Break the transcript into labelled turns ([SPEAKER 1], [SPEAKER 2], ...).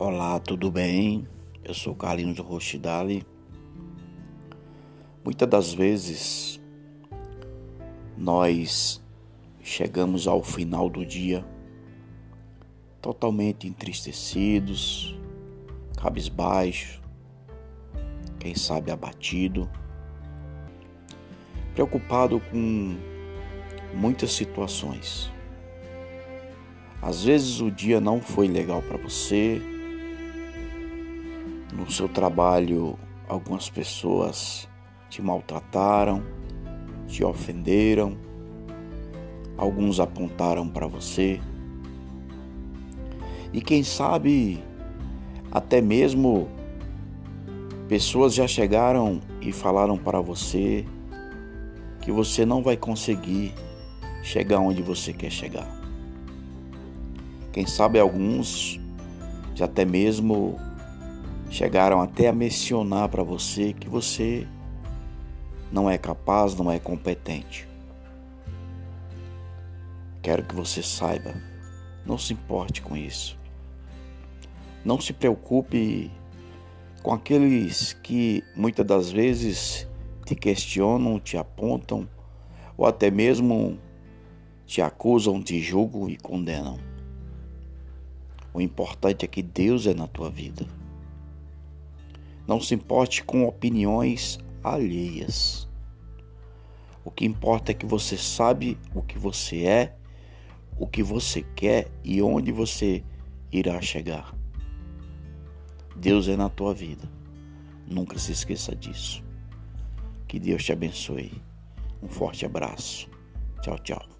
[SPEAKER 1] Olá, tudo bem? Eu sou Carlinhos Rochidale. Muitas das vezes nós chegamos ao final do dia totalmente entristecidos, cabisbaixo, quem sabe abatido, preocupado com muitas situações. Às vezes o dia não foi legal para você, no seu trabalho, algumas pessoas te maltrataram, te ofenderam, alguns apontaram para você. E quem sabe até mesmo pessoas já chegaram e falaram para você que você não vai conseguir chegar onde você quer chegar. Quem sabe alguns já até mesmo chegaram até a mencionar para você que você não é capaz, não é competente. Quero que você saiba, não se importe com isso. Não se preocupe com aqueles que muitas das vezes te questionam, te apontam ou até mesmo te acusam, te julgam e condenam. O importante é que Deus é na tua vida. Não se importe com opiniões alheias. O que importa é que você sabe o que você é, o que você quer e onde você irá chegar. Deus é na tua vida. Nunca se esqueça disso. Que Deus te abençoe. Um forte abraço. Tchau, tchau.